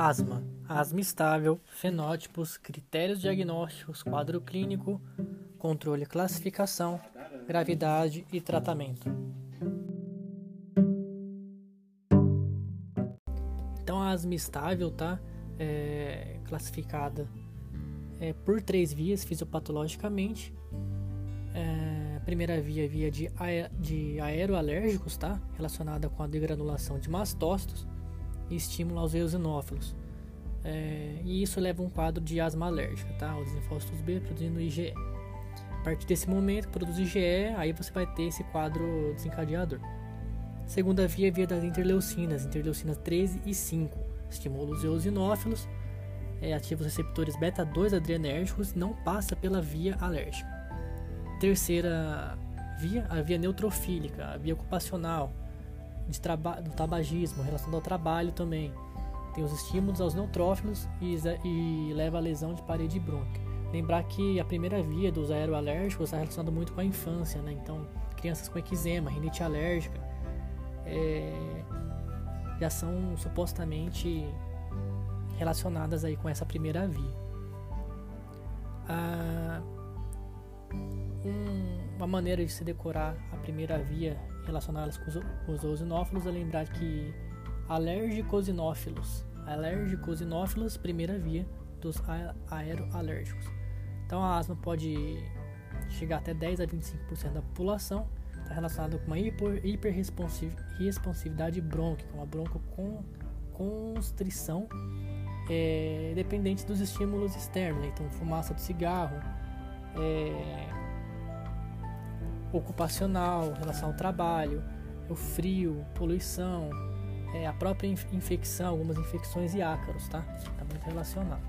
Asma, asma estável, fenótipos, critérios diagnósticos, quadro clínico, controle, classificação, gravidade e tratamento. Então a asma estável tá é, classificada é, por três vias fisiopatologicamente. É, primeira via é via de, de aeroalérgicos, tá? relacionada com a degranulação de mastócitos e estímulo aos eosinófilos. É, e isso leva a um quadro de asma alérgica, tá? Os linfócitos B produzindo IgE. A partir desse momento, produz IgE, aí você vai ter esse quadro desencadeador. Segunda via é via das interleucinas, interleucinas 13 e 5. Estimula os eosinófilos, é, ativa os receptores beta-2 adrenérgicos não passa pela via alérgica. Terceira via, a via neutrofílica, a via ocupacional, de do tabagismo, relacionado ao trabalho também. Tem os estímulos aos neutrófilos e, e leva à lesão de parede brônquica. Lembrar que a primeira via dos aeroalérgicos está relacionada muito com a infância, né? Então, crianças com eczema, rinite alérgica, é, já são supostamente relacionadas aí com essa primeira via. Ah, um, uma maneira de se decorar a primeira via relacionadas com os, com os osinófilos é lembrar que alérgicos inófilos, primeira via dos aeroalérgicos. Então a asma pode chegar até 10 a 25% da população, está relacionada com uma hiper, hiperresponsividade brônquica, uma broncoconstrição é, dependente dos estímulos externos, né? então fumaça do cigarro, é, ocupacional, relação ao trabalho, o frio, poluição, é, a própria infecção, algumas infecções e ácaros, tá? Está muito relacionado.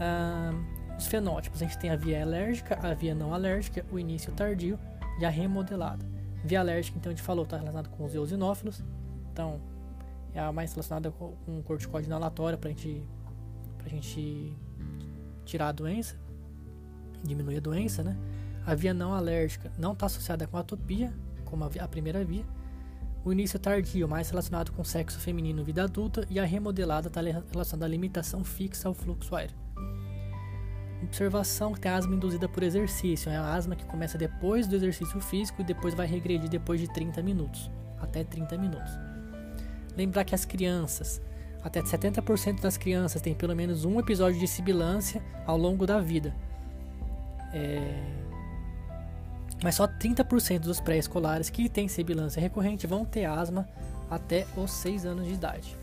Ah, os fenótipos, a gente tem a via alérgica, a via não alérgica, o início tardio e a remodelada. Via alérgica, então a gente falou, está relacionado com os eosinófilos, então é a mais relacionada com o corticoide inalatório para gente, a gente tirar a doença, diminuir a doença, né? A via não alérgica não está associada com atopia, como a, primeira via. O início tardio, mais relacionado com sexo feminino vida adulta, e a remodelada está relacionada à limitação fixa ao fluxo aéreo. Observação que tem asma induzida por exercício, é a asma que começa depois do exercício físico e depois vai regredir depois de 30 minutos, até 30 minutos. Lembrar que as crianças, até 70% das crianças têm pelo menos um episódio de sibilância ao longo da vida. É, mas só 30% dos pré-escolares que têm sibilância recorrente vão ter asma até os 6 anos de idade.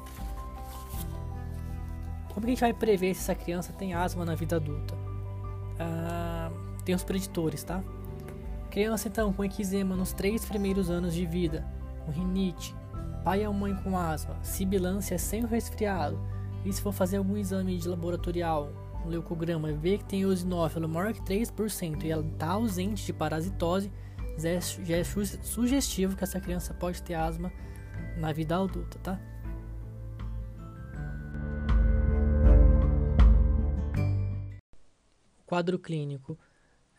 Como que a gente vai prever se essa criança tem asma na vida adulta? Ah, tem os preditores, tá? Criança então com eczema nos 3 primeiros anos de vida, com rinite, pai ou mãe com asma, sibilância sem o resfriado, e se for fazer algum exame de laboratorial, um leucograma vê que tem eosinófilo maior que 3% e ela está ausente de parasitose, já é sugestivo que essa criança pode ter asma na vida adulta, tá? Quadro clínico.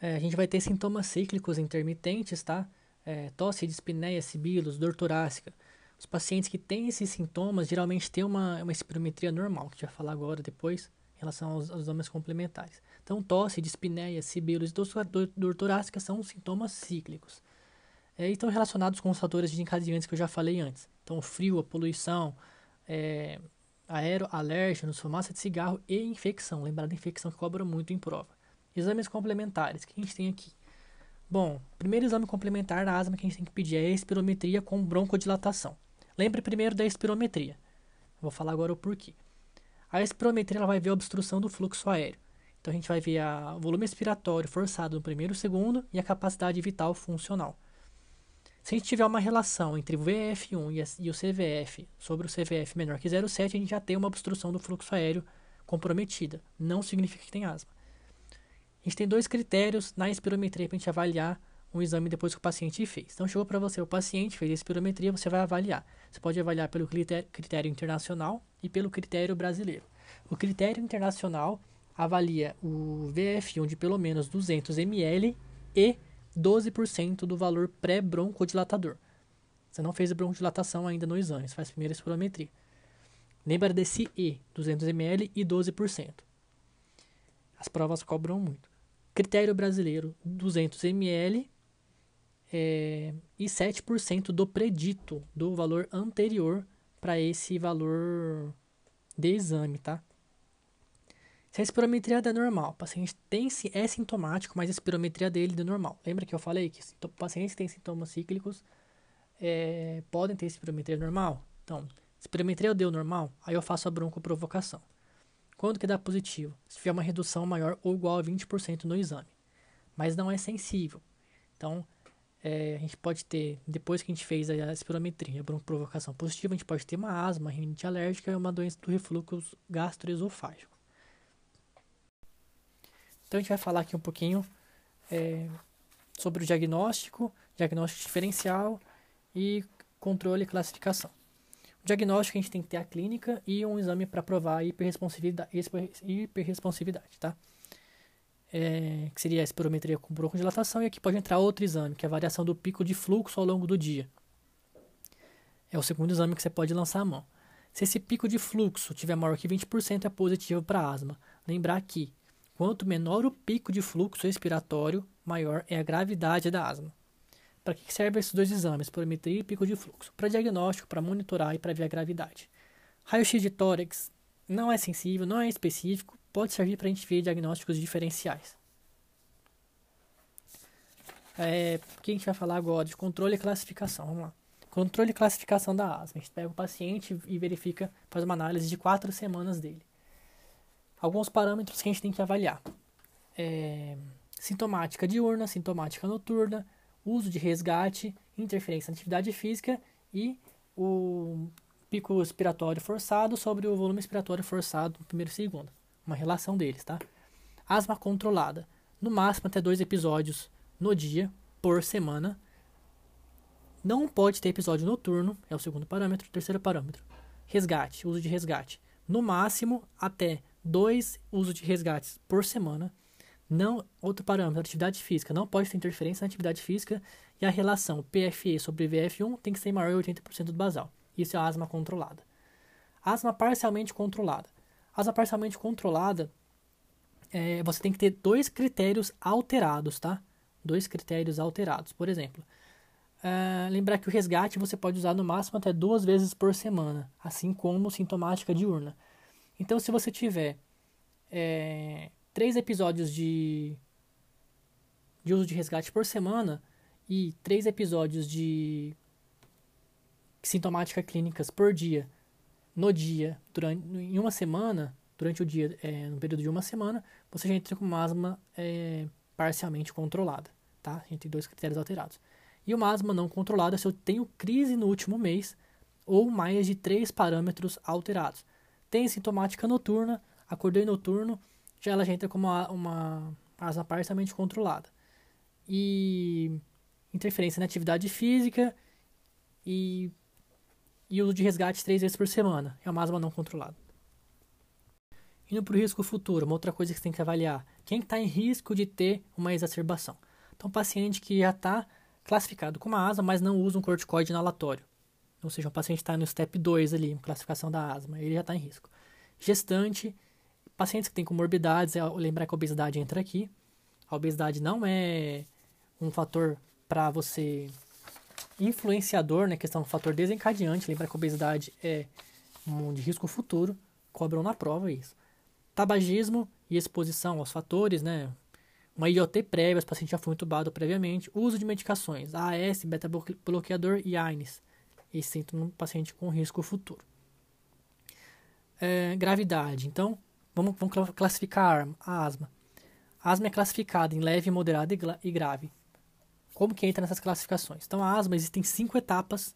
É, a gente vai ter sintomas cíclicos intermitentes, tá? É, tosse, dispneia, sibilos, dor torácica. Os pacientes que têm esses sintomas geralmente têm uma, uma espirometria normal, que a gente vai falar agora depois relação aos, aos exames complementares. Então, tosse, dispneia, sibilos e dor, dor torácica são sintomas cíclicos. É, e estão relacionados com os fatores desencadeantes que eu já falei antes. Então, frio, a poluição, é, aeroalérgenos, fumaça de cigarro e infecção. Lembrar da infecção que cobra muito em prova. Exames complementares, que a gente tem aqui? Bom, primeiro exame complementar da asma que a gente tem que pedir é a espirometria com broncodilatação. Lembre primeiro da espirometria. Vou falar agora o porquê. A espirometria ela vai ver a obstrução do fluxo aéreo. Então a gente vai ver o volume expiratório forçado no primeiro segundo e a capacidade vital funcional. Se a gente tiver uma relação entre o VF1 e o CVF sobre o CVF menor que 0,7, a gente já tem uma obstrução do fluxo aéreo comprometida. Não significa que tem asma. A gente tem dois critérios na espirometria para a gente avaliar um exame depois que o paciente fez. Então, chegou para você o paciente, fez a espirometria, você vai avaliar. Você pode avaliar pelo critério, internacional e pelo critério brasileiro. O critério internacional avalia o VF1 de pelo menos 200 ml e 12% do valor pré-broncodilatador. Você não fez a broncodilatação ainda no exame, você faz primeiro a espirometria. Lembra desse E, 200 ml e 12%. As provas cobram muito. Critério brasileiro, 200 ml é, e 7% do predito do valor anterior para esse valor de exame, tá? Se a espirometria é normal, o paciente tem, é sintomático, mas a espirometria dele é normal. Lembra que eu falei que pacientes que têm sintomas cíclicos é, podem ter espirometria normal? Então, espirometria deu normal, aí eu faço a broncoprovocação. Quando que dá positivo? Se tiver uma redução maior ou igual a 20% no exame. Mas não é sensível. Então, é, a gente pode ter, depois que a gente fez a espirometria, a broncoprovocação positiva, a gente pode ter uma asma, rinite alérgica e uma doença do refluxo gastroesofágico. Então a gente vai falar aqui um pouquinho é, sobre o diagnóstico, diagnóstico diferencial e controle e classificação. O diagnóstico a gente tem que ter a clínica e um exame para provar a hiperresponsividade, hiperresponsividade tá? É, que seria a espirometria com broncodilatação, e aqui pode entrar outro exame, que é a variação do pico de fluxo ao longo do dia. É o segundo exame que você pode lançar a mão. Se esse pico de fluxo tiver maior que 20%, é positivo para asma. Lembrar que Quanto menor o pico de fluxo respiratório, maior é a gravidade da asma. Para que servem esses dois exames, Polimetria e pico de fluxo? Para diagnóstico, para monitorar e para ver a gravidade. Raio-x de tórax não é sensível, não é específico, pode servir para a gente ver diagnósticos diferenciais. É, o que a gente vai falar agora? De controle e classificação. Vamos lá. Controle e classificação da asma. A gente pega o paciente e verifica, faz uma análise de quatro semanas dele alguns parâmetros que a gente tem que avaliar. É, sintomática diurna, sintomática noturna, uso de resgate, interferência na atividade física e o pico respiratório forçado sobre o volume respiratório forçado no primeiro e segundo. Uma relação deles, tá? Asma controlada. No máximo até dois episódios no dia, por semana. Não pode ter episódio noturno, é o segundo parâmetro. Terceiro parâmetro, resgate, uso de resgate. No máximo até dois usos de resgates por semana. Não, outro parâmetro, atividade física. Não pode ter interferência na atividade física e a relação PFE sobre VF1 tem que ser maior de 80% do basal. Isso é asma controlada. Asma parcialmente controlada. Asma parcialmente controlada, é, você tem que ter dois critérios alterados, tá? Dois critérios alterados. Por exemplo, uh, lembrar que o resgate você pode usar no máximo até duas vezes por semana, assim como sintomática diurna. Então, se você tiver é, três episódios de, de uso de resgate por semana e três episódios de sintomática clínicas por dia, no dia, durante, em uma semana, durante o dia, é, no período de uma semana, você já entra com uma asma é, parcialmente controlada, tá? A gente tem dois critérios alterados. E uma asma não controlada se eu tenho crise no último mês ou mais de três parâmetros alterados tem sintomática noturna, acordei noturno, já ela já entra como uma, uma asma parcialmente controlada. E interferência na atividade física e, e uso de resgate três vezes por semana. É uma asma não controlada. Indo para o risco futuro, uma outra coisa que você tem que avaliar. Quem está em risco de ter uma exacerbação? Então, paciente que já está classificado com uma asma, mas não usa um corticoide inalatório. Ou seja, o paciente está no step 2 ali, classificação da asma, ele já está em risco. Gestante, pacientes que têm comorbidades, é, lembrar que a obesidade entra aqui. A obesidade não é um fator para você influenciador, né, questão do fator desencadeante, lembrar que a obesidade é um de risco futuro, cobram na prova isso. Tabagismo e exposição aos fatores, né, uma IOT prévia, se o paciente já foi entubado previamente, uso de medicações, AS, beta-bloqueador e AINES e sinto no paciente com risco futuro. É, gravidade. Então, vamos, vamos classificar a asma. A asma é classificada em leve, moderada e grave. Como que entra nessas classificações? Então, a asma existem cinco etapas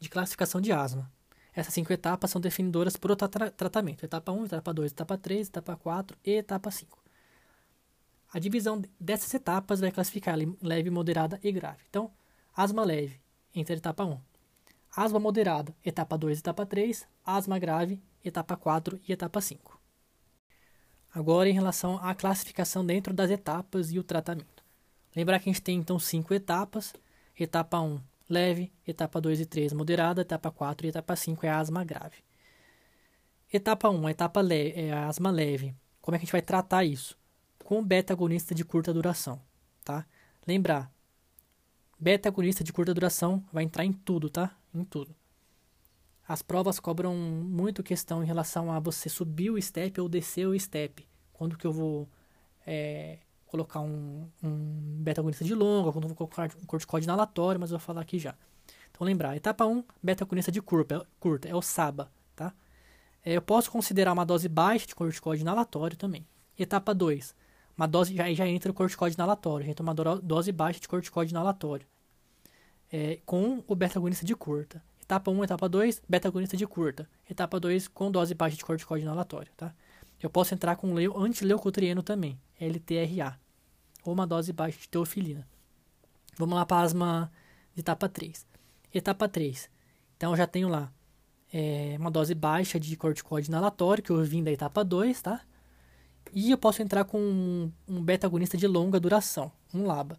de classificação de asma. Essas cinco etapas são definidoras por tra tratamento. Etapa 1, etapa 2, etapa 3, etapa 4 e etapa 5. A divisão dessas etapas vai classificar leve, moderada e grave. Então, asma leve, entra a etapa 1 asma moderada, etapa 2 etapa 3, asma grave, etapa 4 e etapa 5. Agora, em relação à classificação dentro das etapas e o tratamento. Lembrar que a gente tem então cinco etapas: etapa 1 leve, etapa 2 e 3 moderada, etapa 4 e etapa 5 é asma grave. Etapa 1, a etapa leve, é a asma leve. Como é que a gente vai tratar isso? Com beta-agonista de curta duração, tá? Lembrar, beta-agonista de curta duração vai entrar em tudo, tá? Em tudo. As provas cobram muito questão em relação a você subir o step ou descer o step. Quando que eu vou é, colocar um, um beta-agonista de longa, quando vou colocar um corticóide inalatório, mas eu vou falar aqui já. Então lembrar, etapa 1, beta-agonista de curta, curta, é o SABA, tá? É, eu posso considerar uma dose baixa de corticóide inalatório também. Etapa 2, uma dose já, já entra o corticóide inalatório, já entra uma dose baixa de corticóide inalatório. É, com o beta-agonista de curta. Etapa 1, etapa 2, beta-agonista de curta. Etapa 2, com dose baixa de corticóide inalatório, tá? Eu posso entrar com antileucotrieno também, LTRA, ou uma dose baixa de teofilina. Vamos lá para asma de etapa 3. Etapa 3. Então, eu já tenho lá é, uma dose baixa de corticóide inalatório, que eu vim da etapa 2, tá? E eu posso entrar com um, um beta-agonista de longa duração, um LABA.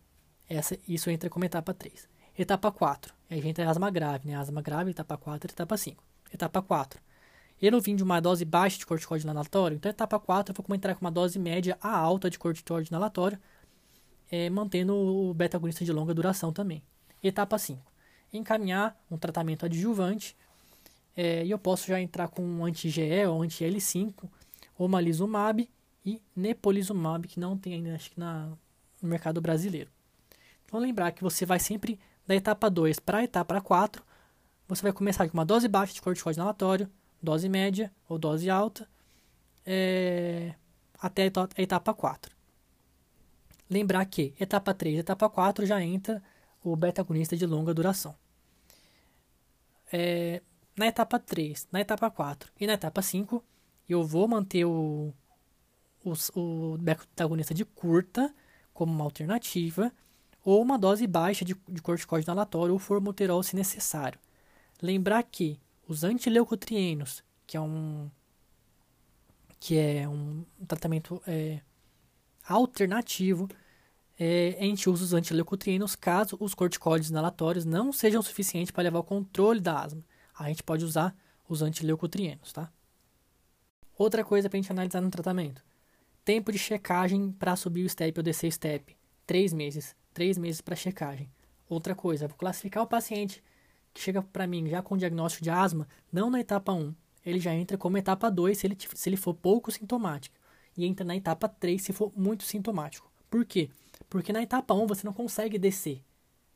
Essa, isso entra como etapa 3. Etapa 4. Aí a gente tem asma grave, né? Asma grave, etapa 4 etapa 5. Etapa 4. Eu não vim de uma dose baixa de corticóide inalatório, então etapa 4 eu vou entrar com uma dose média a alta de corticóide inalatório, é, mantendo o beta-agonista de longa duração também. Etapa 5. Encaminhar um tratamento adjuvante, é, e eu posso já entrar com um anti-GE ou anti-L5, omalizumab e nepolizumab, que não tem ainda, acho que na, no mercado brasileiro. Então lembrar que você vai sempre da etapa 2 para a etapa 4, você vai começar com uma dose baixa de corticóide inalatório, dose média ou dose alta, é, até a etapa 4. Lembrar que etapa 3 e etapa 4 já entra o beta-agonista de longa duração. É, na etapa 3, na etapa 4 e na etapa 5, eu vou manter o, o, o beta-agonista de curta como uma alternativa ou uma dose baixa de, de corticóide inalatório ou formoterol se necessário. Lembrar que os antileucotrienos, que é um que é um tratamento é, alternativo, é, a gente usa os antileucotrienos caso os corticóides inalatórios não sejam suficientes para levar o controle da asma. A gente pode usar os antileucotrienos, tá? Outra coisa para a gente analisar no tratamento. Tempo de checagem para subir o step ou descer o step. 3 meses três meses para checagem. Outra coisa, vou classificar o paciente que chega para mim já com diagnóstico de asma, não na etapa 1. Ele já entra como etapa 2 se ele, se ele for pouco sintomático. E entra na etapa 3 se for muito sintomático. Por quê? Porque na etapa 1 você não consegue descer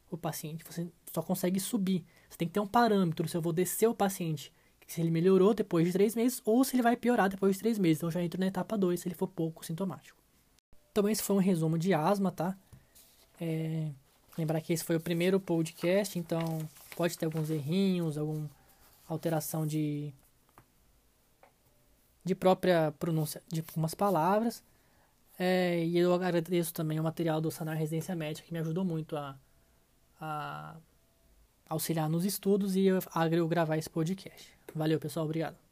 o paciente, você só consegue subir. Você tem que ter um parâmetro se eu vou descer o paciente, se ele melhorou depois de 3 meses ou se ele vai piorar depois de 3 meses. Então já entro na etapa 2 se ele for pouco sintomático. Então esse foi um resumo de asma, tá? É, lembrar que esse foi o primeiro podcast, então pode ter alguns errinhos, alguma alteração de, de própria pronúncia de algumas palavras. É, e eu agradeço também o material do Sanar Residência Médica, que me ajudou muito a, a auxiliar nos estudos e a, gravar esse podcast. Valeu, pessoal. Obrigado.